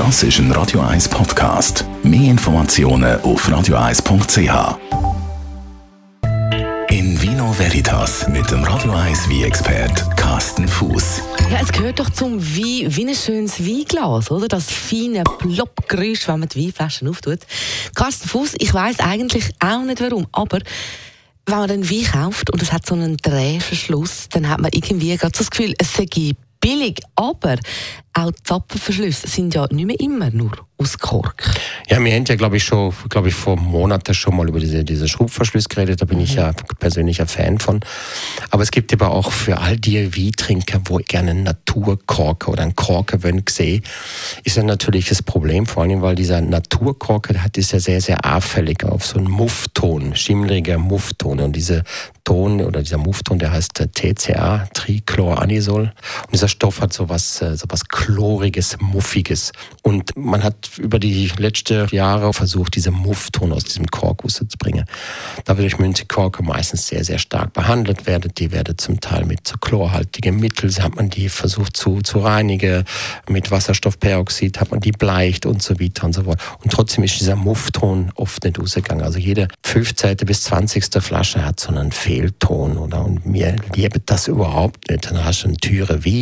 Das ist ein Radio 1 Podcast. Mehr Informationen auf radio1.ch. In Vino Veritas mit dem Radio 1 wie expert Carsten Fuß. Ja, es gehört doch zum Wein, wie ein schönes Weinglas, oder? Das feine Ploppgeräusch, wenn man die Weinflaschen auftut. Carsten Fuß, ich weiß eigentlich auch nicht warum, aber wenn man einen Wein kauft und es hat so einen Drehverschluss, dann hat man irgendwie gerade so das Gefühl, es sei billig, aber auch die Zapfenverschlüsse sind ja nicht mehr immer nur aus Kork. Ja, wir haben ja, glaube ich, schon, glaube ich, vor Monaten schon mal über diese, diese Schraubverschlüsse geredet. Da bin mhm. ich ja persönlicher Fan von. Aber es gibt aber auch für all die Weintrinker, wo gerne einen Naturkork oder einen Korkenwönn sehe, ist ja natürlich das Problem, vor allem, weil dieser Naturkork hat, ist ja sehr, sehr auffällig auf so einen Muffton, schimmliger Muffton. Und diese Ton oder dieser Muffton, der heißt TCA, Trichloranisol. Und dieser Stoff hat sowas, äh, sowas chloriges, muffiges. Und man hat über die letzten Jahre versucht, diese Muffton aus diesem Kork zu bringen. Da wird durch Münzekorke meistens sehr, sehr stark behandelt werden. Die werden zum Teil mit so chlorhaltigen Mitteln, hat man die versucht zu, zu reinigen. Mit Wasserstoffperoxid hat man die bleicht und so weiter und so fort. Und trotzdem ist dieser Muffton oft nicht rausgegangen. Also jede 15. bis 20. Flasche hat so einen Fehlton, oder? Und mir liebe das überhaupt nicht. Dann hast du eine Türe wie,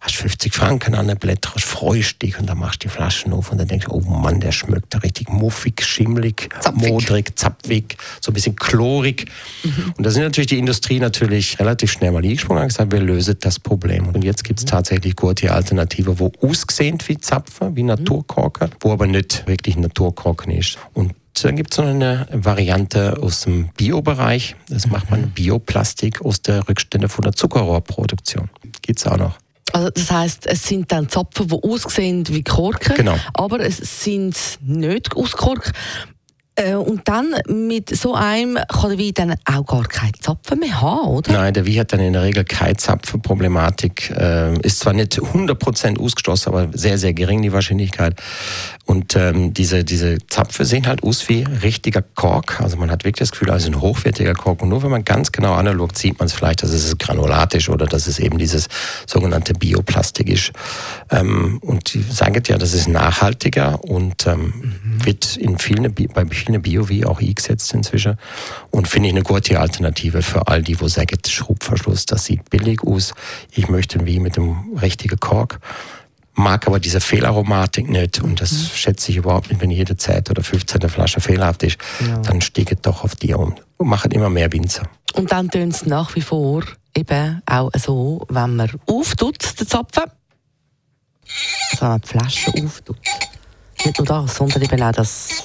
hast 50 Franken an der Blätter, freust dich und dann machst du die Flaschen auf und dann denkst du, oh Mann, der schmeckt richtig muffig, schimmlig, zapfig. modrig, zapfig, so ein bisschen chlorig. Mhm. Und da sind natürlich die Industrie natürlich relativ schnell mal eingesprungen und gesagt, wir lösen das Problem. Und jetzt gibt es mhm. tatsächlich gute Alternative, wo ausgesehen wie Zapfen, wie mhm. Naturkorken, wo aber nicht wirklich Naturkorken ist. Und dann gibt es noch eine Variante aus dem Biobereich. Das macht man mhm. Bioplastik aus der Rückstände von der Zuckerrohrproduktion. Geht es auch noch. Also das heißt, es sind dann Zapfen, die aussehen wie Korken, genau. aber es sind nicht aus Kork. Äh, und dann mit so einem kann der Wein dann auch gar keine Zapfen mehr haben, oder? Nein, der Wein hat dann in der Regel keine Zapfenproblematik. Äh, ist zwar nicht 100% ausgeschlossen, aber sehr, sehr gering die Wahrscheinlichkeit. Und ähm, diese, diese Zapfen sehen halt aus wie richtiger Kork. Also man hat wirklich das Gefühl, also ein hochwertiger Kork. Und nur wenn man ganz genau analog sieht man es vielleicht, dass es granulatisch oder dass es eben dieses sogenannte Bioplastik ist. Ähm, und die sagen ja, das ist nachhaltiger und ähm, mhm. wird in vielen, bei vielen Bio wie auch eingesetzt inzwischen. Und finde ich eine gute Alternative für all die, wo sagen, Schraubverschluss, das sieht billig aus. Ich möchte wie mit dem richtigen Kork mag aber diese Fehlaromatik nicht und das mhm. schätze ich überhaupt nicht, wenn jede Zeit oder 15. Flasche fehlerhaft ist, ja. dann steigt doch auf die um und machen immer mehr Winzer. Und dann tun es nach wie vor eben auch so, wenn man auftut, den Zapfen, so eine Flasche auftut. Nicht nur das, sondern eben auch das